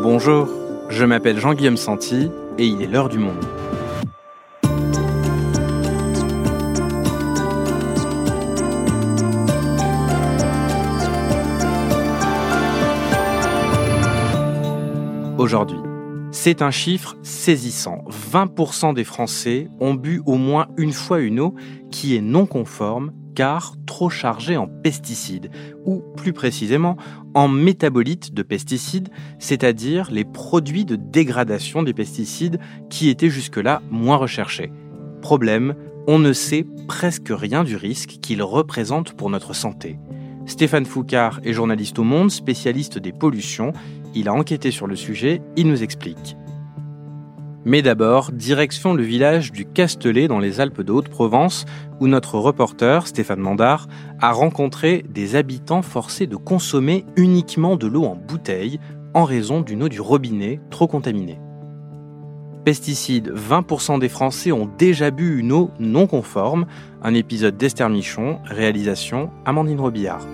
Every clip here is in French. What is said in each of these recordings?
Bonjour, je m'appelle Jean-Guillaume Santi et il est l'heure du monde. Aujourd'hui, c'est un chiffre saisissant. 20% des Français ont bu au moins une fois une eau qui est non conforme trop chargée en pesticides, ou plus précisément en métabolites de pesticides, c'est-à-dire les produits de dégradation des pesticides qui étaient jusque-là moins recherchés. Problème, on ne sait presque rien du risque qu'ils représentent pour notre santé. Stéphane Foucard est journaliste au Monde, spécialiste des pollutions. Il a enquêté sur le sujet, il nous explique. Mais d'abord, direction le village du Castellet dans les Alpes de Haute-Provence, où notre reporter, Stéphane Mandard, a rencontré des habitants forcés de consommer uniquement de l'eau en bouteille en raison d'une eau du robinet trop contaminée. Pesticides, 20% des Français ont déjà bu une eau non conforme. Un épisode d'Esther Michon, réalisation Amandine Robillard.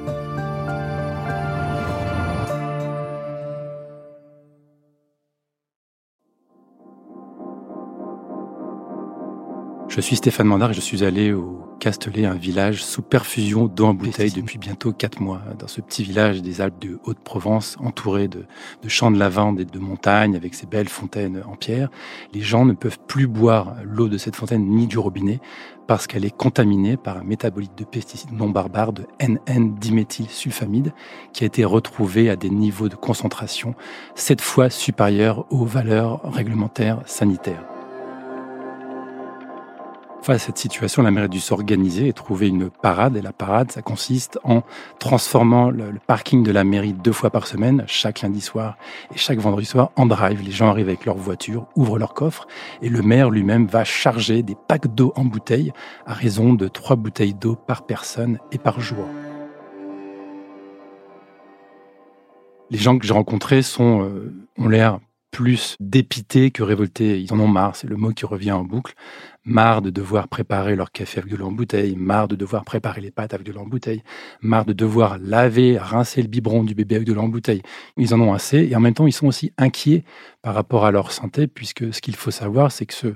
Je suis Stéphane Mandard et je suis allé au Castellet, un village sous perfusion d'eau en bouteille depuis bientôt quatre mois. Dans ce petit village des Alpes de Haute-Provence, entouré de, de, champs de lavande et de montagnes avec ses belles fontaines en pierre, les gens ne peuvent plus boire l'eau de cette fontaine ni du robinet parce qu'elle est contaminée par un métabolite de pesticides non barbares de NN-diméthylsulfamide qui a été retrouvé à des niveaux de concentration sept fois supérieurs aux valeurs réglementaires sanitaires. Face à cette situation, la mairie a dû s'organiser et trouver une parade. Et la parade, ça consiste en transformant le, parking de la mairie deux fois par semaine, chaque lundi soir et chaque vendredi soir, en drive. Les gens arrivent avec leur voiture, ouvrent leur coffre et le maire lui-même va charger des packs d'eau en bouteille à raison de trois bouteilles d'eau par personne et par jour. Les gens que j'ai rencontrés sont, euh, ont l'air plus dépités que révoltés. Ils en ont marre, c'est le mot qui revient en boucle. Marre de devoir préparer leur café avec de l'eau en bouteille, marre de devoir préparer les pâtes avec de l'eau en bouteille, marre de devoir laver, rincer le biberon du bébé avec de l'eau en bouteille. Ils en ont assez et en même temps, ils sont aussi inquiets par rapport à leur santé puisque ce qu'il faut savoir, c'est que ce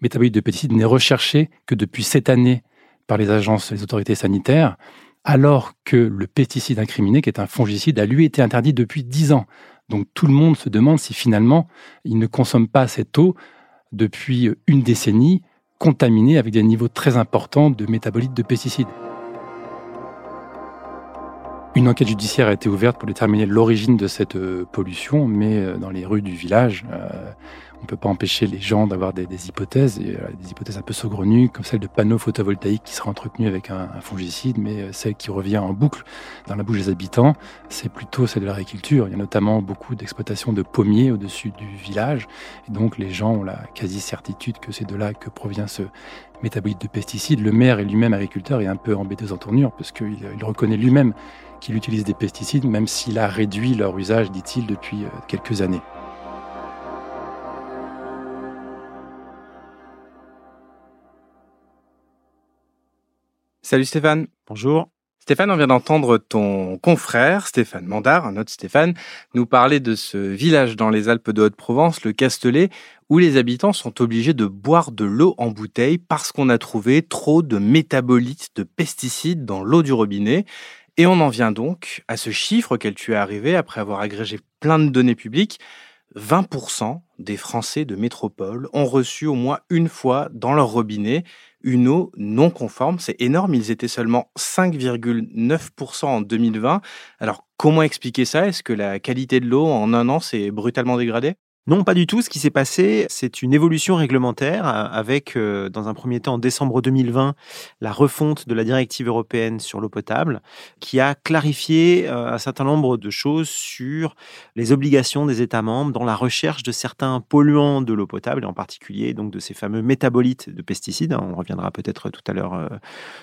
métabolite de pesticides n'est recherché que depuis cette année par les agences, les autorités sanitaires, alors que le pesticide incriminé, qui est un fongicide, a lui été interdit depuis dix ans. Donc tout le monde se demande si finalement il ne consomme pas cette eau depuis une décennie contaminée avec des niveaux très importants de métabolites de pesticides. Une enquête judiciaire a été ouverte pour déterminer l'origine de cette euh, pollution, mais euh, dans les rues du village, euh, on peut pas empêcher les gens d'avoir des, hypothèses, et, des hypothèses un peu saugrenues, comme celle de panneaux photovoltaïques qui seraient entretenus avec un, fongicide, mais celle qui revient en boucle dans la bouche des habitants, c'est plutôt celle de l'agriculture. Il y a notamment beaucoup d'exploitations de pommiers au-dessus du village, et donc les gens ont la quasi-certitude que c'est de là que provient ce métabolite de pesticides. Le maire et lui-même agriculteur est un peu embêté en tournure, parce qu'il reconnaît lui-même qu'il utilise des pesticides, même s'il a réduit leur usage, dit-il, depuis euh, quelques années. Salut Stéphane. Bonjour. Stéphane, on vient d'entendre ton confrère, Stéphane Mandard, un autre Stéphane, nous parler de ce village dans les Alpes de Haute-Provence, le Castellet, où les habitants sont obligés de boire de l'eau en bouteille parce qu'on a trouvé trop de métabolites de pesticides dans l'eau du robinet. Et on en vient donc à ce chiffre auquel tu es arrivé après avoir agrégé plein de données publiques. 20% des Français de métropole ont reçu au moins une fois dans leur robinet une eau non conforme. C'est énorme, ils étaient seulement 5,9% en 2020. Alors comment expliquer ça? Est-ce que la qualité de l'eau en un an s'est brutalement dégradée? Non, pas du tout. Ce qui s'est passé, c'est une évolution réglementaire euh, avec, euh, dans un premier temps, en décembre 2020, la refonte de la directive européenne sur l'eau potable, qui a clarifié euh, un certain nombre de choses sur les obligations des États membres dans la recherche de certains polluants de l'eau potable, et en particulier donc de ces fameux métabolites de pesticides. On reviendra peut-être tout à l'heure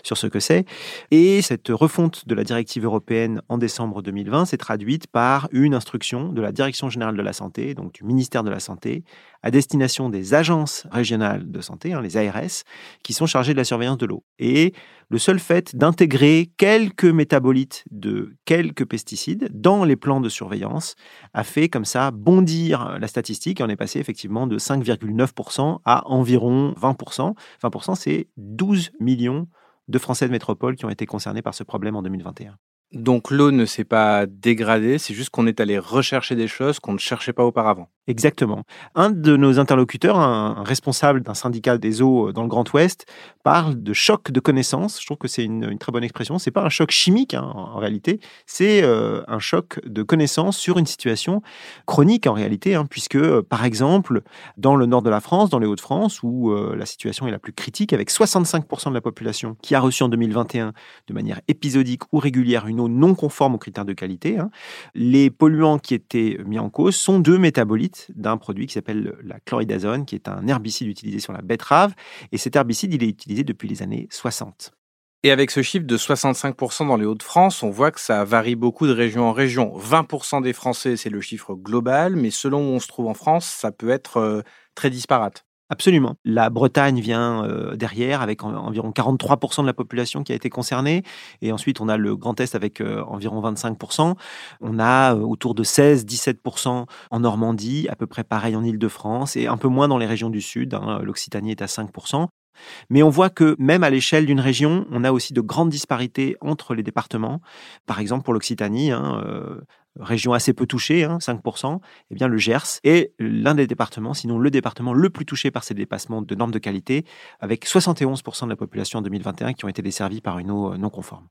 sur ce que c'est. Et cette refonte de la directive européenne en décembre 2020 s'est traduite par une instruction de la Direction générale de la santé, donc du ministère de la Santé à destination des agences régionales de santé, hein, les ARS, qui sont chargées de la surveillance de l'eau. Et le seul fait d'intégrer quelques métabolites de quelques pesticides dans les plans de surveillance a fait comme ça bondir la statistique. Et on est passé effectivement de 5,9% à environ 20%. 20%, c'est 12 millions de Français de métropole qui ont été concernés par ce problème en 2021. Donc l'eau ne s'est pas dégradée, c'est juste qu'on est allé rechercher des choses qu'on ne cherchait pas auparavant. Exactement. Un de nos interlocuteurs, un responsable d'un syndicat des eaux euh, dans le Grand Ouest, parle de choc de connaissances. Je trouve que c'est une, très bonne expression. C'est pas un choc chimique hein, en réalité, c'est euh, un choc de connaissances sur une situation chronique en réalité, hein, puisque euh, par exemple dans le nord de la France, dans les Hauts-de-France, où la situation est la plus critique, avec 65% de la population qui a reçu en 2021 de manière épisodique ou régulière une eau non conforme aux critères de qualité, hein, les polluants qui étaient mis en cause sont deux métabolites d'un produit qui s'appelle la chloridazone, qui est un herbicide utilisé sur la betterave. Et cet herbicide, il est utilisé depuis les années 60. Et avec ce chiffre de 65% dans les Hauts-de-France, on voit que ça varie beaucoup de région en région. 20% des Français, c'est le chiffre global, mais selon où on se trouve en France, ça peut être euh, très disparate. Absolument. La Bretagne vient euh, derrière avec environ 43% de la population qui a été concernée. Et ensuite, on a le Grand Est avec euh, environ 25%. On a euh, autour de 16-17% en Normandie, à peu près pareil en Île-de-France et un peu moins dans les régions du Sud. Hein. L'Occitanie est à 5%. Mais on voit que même à l'échelle d'une région, on a aussi de grandes disparités entre les départements. Par exemple, pour l'Occitanie, hein, région assez peu touchée, 5%, hein, eh bien le Gers est l'un des départements, sinon le département le plus touché par ces dépassements de normes de qualité, avec 71% de la population en 2021 qui ont été desservis par une eau euh, non conforme.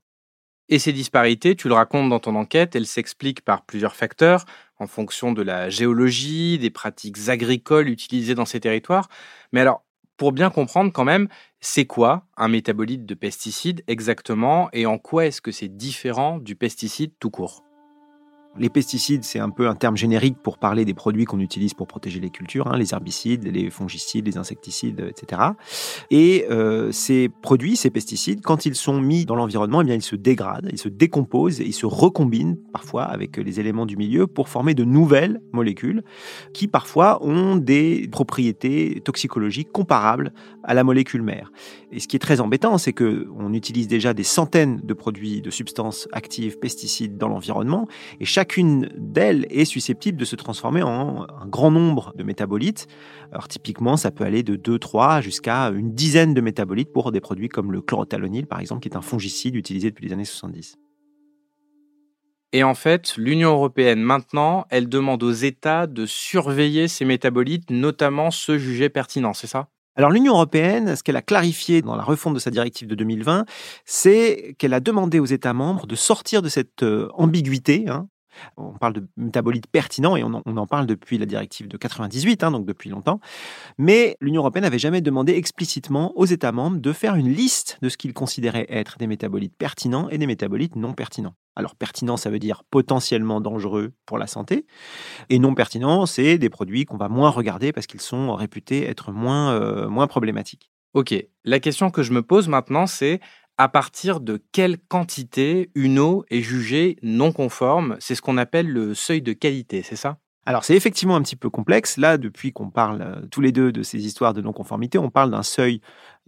Et ces disparités, tu le racontes dans ton enquête, elles s'expliquent par plusieurs facteurs, en fonction de la géologie, des pratiques agricoles utilisées dans ces territoires. Mais alors, pour bien comprendre quand même, c'est quoi un métabolite de pesticide exactement et en quoi est-ce que c'est différent du pesticide tout court? Les pesticides, c'est un peu un terme générique pour parler des produits qu'on utilise pour protéger les cultures, hein, les herbicides, les fongicides, les insecticides, etc. Et euh, ces produits, ces pesticides, quand ils sont mis dans l'environnement, eh bien ils se dégradent, ils se décomposent ils se recombinent parfois avec les éléments du milieu pour former de nouvelles molécules qui parfois ont des propriétés toxicologiques comparables à la molécule mère. Et ce qui est très embêtant, c'est que on utilise déjà des centaines de produits, de substances actives, pesticides dans l'environnement et chacune d'elles est susceptible de se transformer en un grand nombre de métabolites. Alors typiquement, ça peut aller de 2, 3 jusqu'à une dizaine de métabolites pour des produits comme le chlorothalonil, par exemple, qui est un fongicide utilisé depuis les années 70. Et en fait, l'Union européenne, maintenant, elle demande aux États de surveiller ces métabolites, notamment ceux jugés pertinents, c'est ça? Alors l'Union européenne, ce qu'elle a clarifié dans la refonte de sa directive de 2020, c'est qu'elle a demandé aux États membres de sortir de cette euh, ambiguïté hein, on parle de métabolites pertinents et on en, parle depuis la directive de 98, hein, donc depuis longtemps. Mais l'Union européenne n'avait jamais demandé explicitement aux États membres de faire une liste de ce qu'ils considéraient être des métabolites pertinents et des métabolites non pertinents. Alors pertinent, ça veut dire potentiellement dangereux pour la santé. Et non pertinent, c'est des produits qu'on va moins regarder parce qu'ils sont réputés être moins, euh, moins problématiques. Ok, la question que je me pose maintenant, c'est à partir de quelle quantité une eau est jugée non conforme? C'est ce qu'on appelle le seuil de qualité, c'est ça? Alors c'est effectivement un petit peu complexe. Là, depuis qu'on parle euh, tous les deux de ces histoires de non-conformité, on parle d'un seuil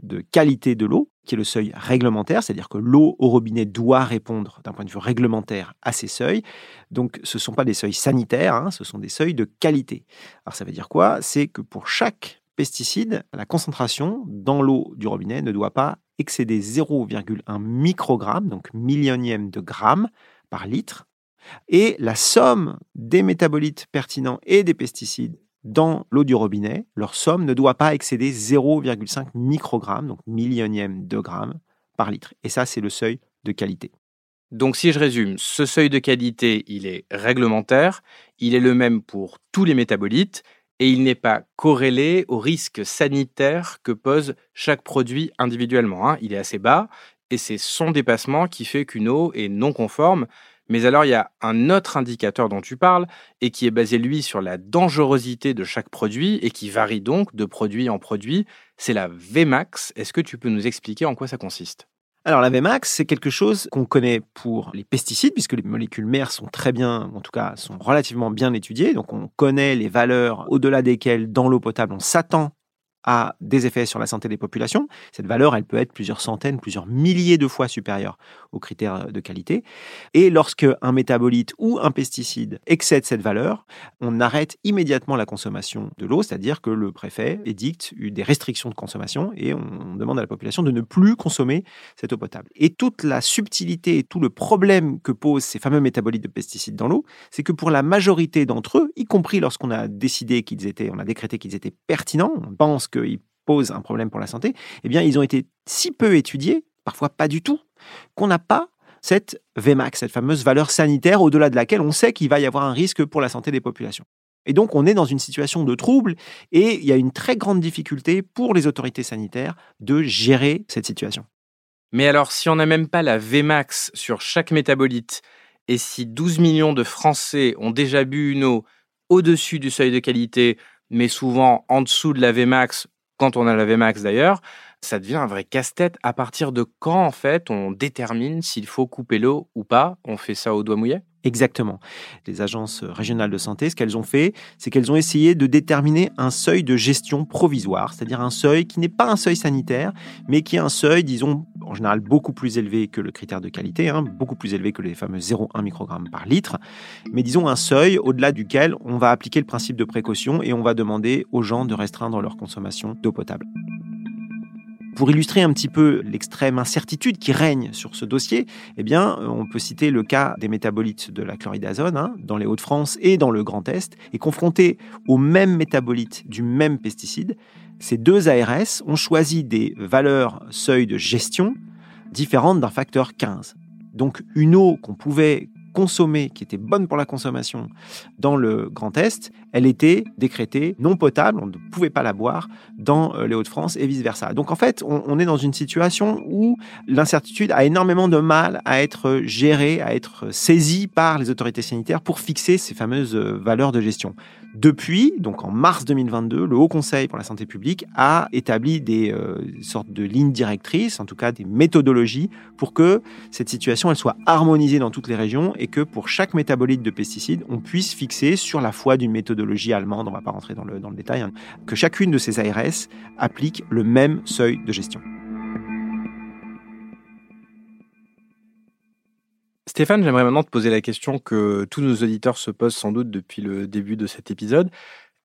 de qualité de l'eau, qui est le seuil réglementaire, c'est-à-dire que l'eau au robinet doit répondre d'un point de vue réglementaire à ces seuils. Donc ce ne sont pas des seuils sanitaires, hein, ce sont des seuils de qualité. Alors ça veut dire quoi? C'est que pour chaque pesticide, la concentration dans l'eau du robinet ne doit pas excéder 0,1 microgramme, donc millionième de gramme par litre, et la somme des métabolites pertinents et des pesticides dans l'eau du robinet, leur somme ne doit pas excéder 0,5 microgramme, donc millionième de gramme par litre. Et ça, c'est le seuil de qualité. Donc si je résume, ce seuil de qualité, il est réglementaire, il est le même pour tous les métabolites, et il n'est pas corrélé au risque sanitaire que pose chaque produit individuellement. Hein. Il est assez bas et c'est son dépassement qui fait qu'une eau est non conforme. Mais alors il y a un autre indicateur dont tu parles et qui est basé lui sur la dangerosité de chaque produit et qui varie donc de produit en produit, c'est la Vmax. Est-ce que tu peux nous expliquer en quoi ça consiste? Alors la Vmax, c'est quelque chose qu'on connaît pour les pesticides, puisque les molécules mères sont très bien, en tout cas sont relativement bien étudiées. Donc on connaît les valeurs au-delà desquelles dans l'eau potable on s'attend a des effets sur la santé des populations. Cette valeur, elle peut être plusieurs centaines, plusieurs milliers de fois supérieure aux critères de qualité. Et lorsque un métabolite ou un pesticide excède cette valeur, on arrête immédiatement la consommation de l'eau, c'est-à-dire que le préfet édicte des restrictions de consommation et on demande à la population de ne plus consommer cette eau potable. Et toute la subtilité et tout le problème que posent ces fameux métabolites de pesticides dans l'eau, c'est que pour la majorité d'entre eux, y compris lorsqu'on a décidé qu'ils étaient, on a décrété qu'ils étaient pertinents, on pense qu'ils posent un problème pour la santé, eh bien, ils ont été si peu étudiés, parfois pas du tout, qu'on n'a pas cette Vmax, cette fameuse valeur sanitaire au-delà de laquelle on sait qu'il va y avoir un risque pour la santé des populations. Et donc, on est dans une situation de trouble et il y a une très grande difficulté pour les autorités sanitaires de gérer cette situation. Mais alors, si on n'a même pas la Vmax sur chaque métabolite et si 12 millions de Français ont déjà bu une eau au-dessus du seuil de qualité mais souvent en dessous de la Vmax, quand on a la Vmax d'ailleurs, ça devient un vrai casse-tête. À partir de quand, en fait, on détermine s'il faut couper l'eau ou pas? On fait ça au doigt mouillé? Exactement. Les agences régionales de santé, ce qu'elles ont fait, c'est qu'elles ont essayé de déterminer un seuil de gestion provisoire, c'est-à-dire un seuil qui n'est pas un seuil sanitaire, mais qui est un seuil, disons, en général beaucoup plus élevé que le critère de qualité, hein, beaucoup plus élevé que les fameux 0,1 microgramme par litre, mais disons un seuil au-delà duquel on va appliquer le principe de précaution et on va demander aux gens de restreindre leur consommation d'eau potable. Pour illustrer un petit peu l'extrême incertitude qui règne sur ce dossier, eh euh, on peut citer le cas des métabolites de la chloridazone hein, dans les Hauts-de-France et dans le Grand Est. Et confrontés aux mêmes métabolites du même pesticide, ces deux ARS ont choisi des valeurs seuil de gestion différentes d'un facteur 15. Donc une eau qu'on pouvait consommée, qui était bonne pour la consommation dans le Grand Est, elle était décrétée non potable, on ne pouvait pas la boire dans euh, les Hauts-de-France et vice-versa. Donc en fait, on, est dans une situation où l'incertitude a énormément de mal à être gérée, à être saisie par les autorités sanitaires pour fixer ces fameuses euh, valeurs de gestion. Depuis, donc en mars 2022, le Haut Conseil pour la santé publique a établi des euh, sortes de lignes directrices, en tout cas des méthodologies, pour que cette situation elle soit harmonisée dans toutes les régions et que pour chaque métabolite de pesticides, on puisse fixer sur la foi d'une méthodologie allemande, on ne va pas rentrer dans le, dans détail, hein, que chacune de ces ARS applique le même seuil de gestion. Stéphane, j'aimerais maintenant te poser la question que tous nos auditeurs se posent sans doute depuis le début de cet épisode.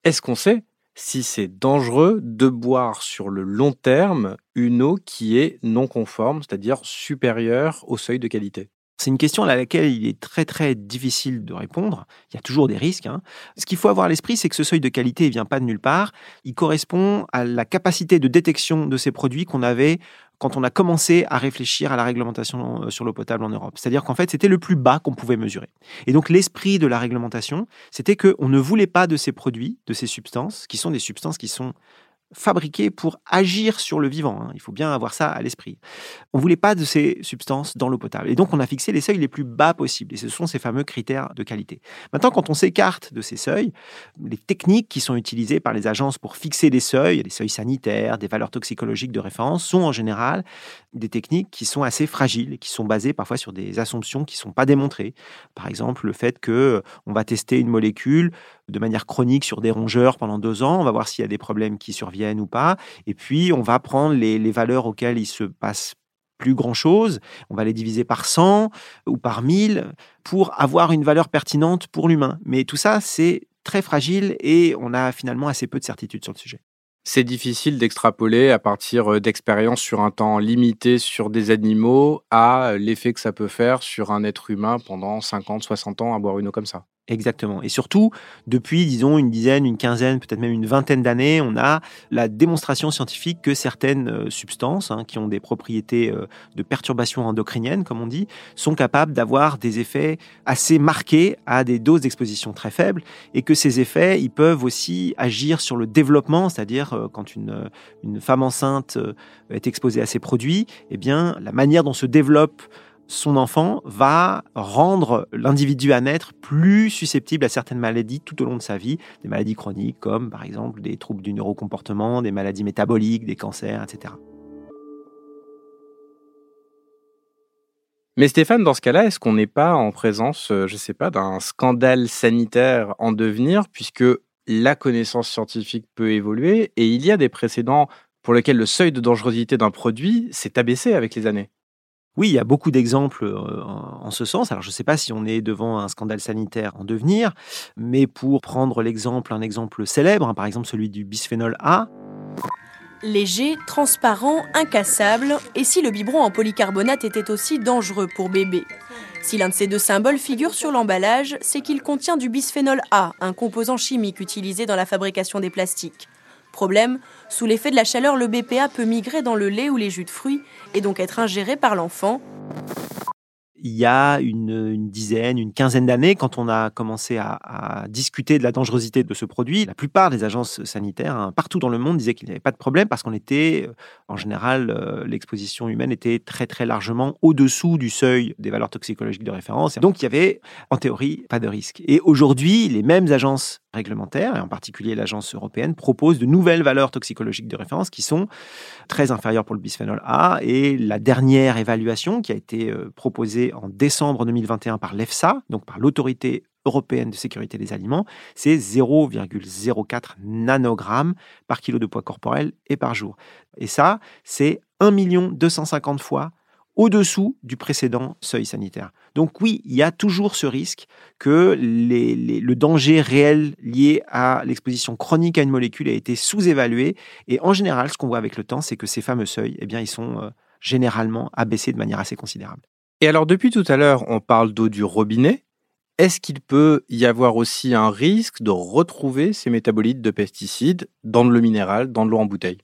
Est-ce qu'on sait si c'est dangereux de boire sur le long terme une eau qui est non conforme, c'est-à-dire supérieure au seuil de qualité? C'est une question à laquelle il est très très difficile de répondre. Il y a toujours des risques. Hein. Ce qu'il faut avoir à l'esprit, c'est que ce seuil de qualité ne vient pas de nulle part. Il correspond à la capacité de détection de ces produits qu'on avait quand on a commencé à réfléchir à la réglementation euh, sur l'eau potable en Europe. C'est-à-dire qu'en fait, c'était le plus bas qu'on pouvait mesurer. Et donc, l'esprit de la réglementation, c'était qu'on ne voulait pas de ces produits, de ces substances, qui sont des substances qui sont fabriquées pour agir sur le vivant. Hein. Il faut bien avoir ça à l'esprit. On voulait pas de ces substances dans l'eau potable. Et donc, on a fixé les seuils les plus bas possibles. Et ce sont ces fameux critères de qualité. Maintenant, quand on s'écarte de ces seuils, les techniques qui sont utilisées par les agences pour fixer les seuils, les seuils sanitaires, des valeurs toxicologiques de référence, sont en général des techniques qui sont assez fragiles qui sont basées parfois sur des assumptions qui ne sont pas démontrées. Par exemple, le fait que on va tester une molécule de manière chronique sur des rongeurs pendant deux ans. On va voir s'il y a des problèmes qui surviennent ou pas. Et puis, on va prendre les, valeurs auxquelles il se passe plus grand-chose, on va les diviser par 100 ou par 1000 pour avoir une valeur pertinente pour l'humain. Mais tout ça, c'est très fragile et on a finalement assez peu de certitude sur le sujet. C'est difficile d'extrapoler à partir euh, d'expériences sur un temps limité sur des animaux à l'effet que ça peut faire sur un être humain pendant 50, 60 ans à boire une eau comme ça. Exactement. Et surtout, depuis, disons, une dizaine, une quinzaine, peut-être même une vingtaine d'années, on a la démonstration scientifique que certaines euh, substances, hein, qui ont des propriétés euh, de perturbation endocrinienne, comme on dit, sont capables d'avoir des effets assez marqués à des doses d'exposition très faibles, et que ces effets, ils peuvent aussi agir sur le développement, c'est-à-dire euh, quand une, une femme enceinte est exposée à ces produits, eh bien, la manière dont se développe son enfant va rendre l'individu à naître plus susceptible à certaines maladies tout au long de sa vie, des maladies chroniques comme par exemple des troubles du neurocomportement, des maladies métaboliques, des cancers, etc. Mais Stéphane, dans ce cas-là, est-ce qu'on n'est pas en présence, euh, je ne sais pas, d'un scandale sanitaire en devenir, puisque la connaissance scientifique peut évoluer et il y a des précédents pour lesquels le seuil de dangerosité d'un produit s'est abaissé avec les années? Oui, il y a beaucoup d'exemples euh, en ce sens. Alors, je ne sais pas si on est devant un scandale sanitaire en devenir, mais pour prendre l'exemple, un exemple célèbre, hein, par exemple celui du bisphénol A, léger, transparent, incassable, et si le biberon en polycarbonate était aussi dangereux pour bébé? Si l'un de ces deux symboles figure sur l'emballage, c'est qu'il contient du bisphénol A, un composant chimique utilisé dans la fabrication des plastiques. Problème, sous l'effet de la chaleur, le BPA peut migrer dans le lait ou les jus de fruits et donc être ingéré par l'enfant il y a une, dizaine, une quinzaine d'années, quand on a commencé à, discuter de la dangerosité de ce produit, la plupart des agences sanitaires hein, partout dans le monde disaient qu'il n'y avait pas de problème parce qu'on était, euh, en général, euh, l'exposition humaine était très très largement au-dessous du seuil des valeurs toxicologiques de référence. Donc il y avait, en théorie, pas de risque. Et aujourd'hui, les mêmes agences et en particulier l'agence européenne, proposent de nouvelles valeurs toxicologiques de référence qui sont très inférieures pour le bisphénol A. Et la dernière évaluation qui a été euh, proposée en décembre 2021 par l'EFSA, donc par l'autorité européenne de sécurité des aliments, c'est 0,04 nanogrammes par kilo de poids corporel et par jour. Et ça, c'est 1 250 fois au-dessous du précédent seuil sanitaire. Donc oui, il y a toujours ce risque que le danger réel lié à l'exposition chronique à une molécule ait été sous-évalué. Et en général, ce qu'on voit avec le temps, c'est que ces fameux seuils, eh bien, ils sont euh, généralement abaissés de manière assez considérable. Et alors, depuis tout à l'heure, on parle d'eau du robinet. Est-ce qu'il peut y avoir aussi un risque de retrouver ces métabolites de pesticides dans de l'eau dans l'eau en bouteille?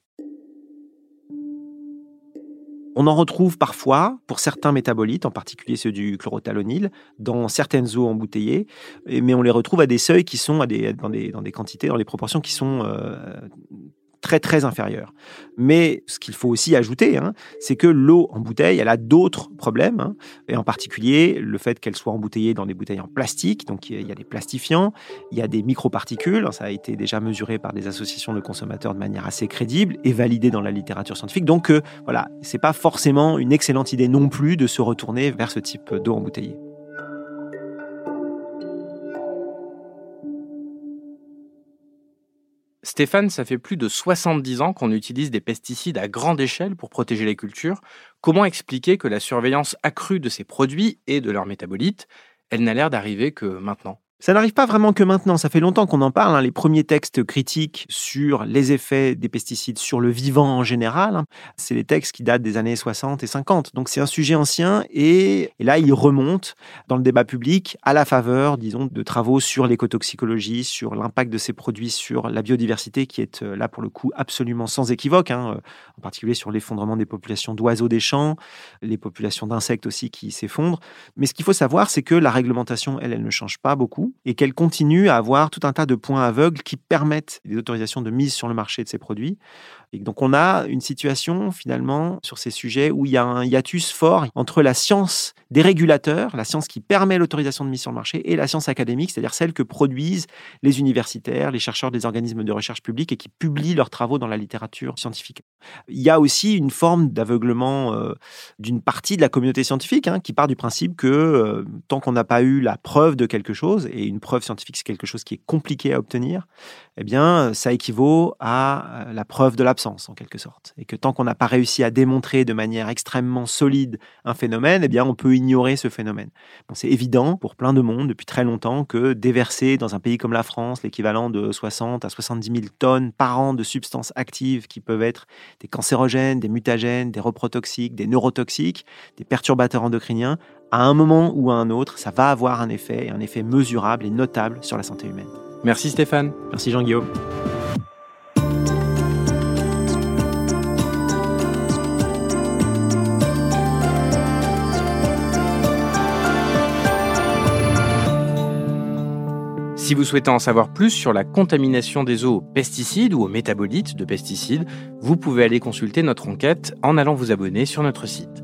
On en retrouve parfois pour certains métabolites, en particulier ceux du chlorothalonil, dans certaines eaux embouteillées, mais on les retrouve à des seuils qui sont des, dans, des, des quantités, dans les proportions qui sont euh, très très inférieure. Mais ce qu'il faut aussi ajouter, hein, c'est que l'eau en bouteille, elle a d'autres problèmes, hein, et en particulier le fait qu'elle soit embouteillée dans des bouteilles en plastique, donc il y a des plastifiants, il y a des microparticules, ça a été déjà mesuré par des associations de consommateurs de manière assez crédible et validé dans la littérature scientifique. Donc euh, voilà, c'est pas forcément une excellente idée non plus de se retourner vers ce type d'eau embouteillée. Stéphane, ça fait plus de 70 ans qu'on utilise des pesticides à grande échelle pour protéger les cultures. Comment expliquer que la surveillance accrue de ces produits et de leurs métabolites, elle n'a l'air d'arriver que maintenant? Ça n'arrive pas vraiment que maintenant, ça fait longtemps qu'on en parle. Hein. Les premiers textes critiques sur les effets des pesticides sur le vivant en général, hein, c'est les textes qui datent des années 60 et 50. Donc c'est un sujet ancien et, là il remonte dans le débat public à la faveur, disons, de travaux sur l'écotoxicologie, sur l'impact de ces produits sur la biodiversité qui est euh, là pour le coup absolument sans équivoque, hein, euh, en particulier sur l'effondrement des populations d'oiseaux des champs, les populations d'insectes aussi qui s'effondrent. Mais ce qu'il faut savoir, c'est que la réglementation, elle, elle ne change pas beaucoup et qu'elle continue à avoir tout un tas de points aveugles qui permettent des autorisations de mise sur le marché de ces produits. Donc on a une situation finalement sur ces sujets où il y a un hiatus fort entre la science des régulateurs, la science qui permet l'autorisation de mise sur le marché, et la science académique, c'est-à-dire celle que produisent les universitaires, les chercheurs des organismes de recherche publics et qui publient leurs travaux dans la littérature scientifique. Il y a aussi une forme d'aveuglement euh, d'une partie de la communauté scientifique hein, qui part du principe que euh, tant qu'on n'a pas eu la preuve de quelque chose, et une preuve scientifique c'est quelque chose qui est compliqué à obtenir, eh bien ça équivaut à euh, la preuve de l'absence en quelque sorte. Et que tant qu'on n'a pas réussi à démontrer de manière extrêmement solide un phénomène, eh bien on peut ignorer ce phénomène. C'est évident pour plein de monde depuis très longtemps que déverser dans un pays comme la France l'équivalent de 60 à 70 000 tonnes par an de substances actives qui peuvent être des cancérogènes, des mutagènes, des reprotoxiques, des neurotoxiques, des perturbateurs endocriniens, à un moment ou à un autre, ça va avoir un effet, un effet mesurable et notable sur la santé humaine. Merci Stéphane. Merci Jean-Guillaume. Si vous souhaitez en savoir plus sur la contamination des eaux aux pesticides ou aux métabolites de pesticides, vous pouvez aller consulter notre enquête en allant vous abonner sur notre site.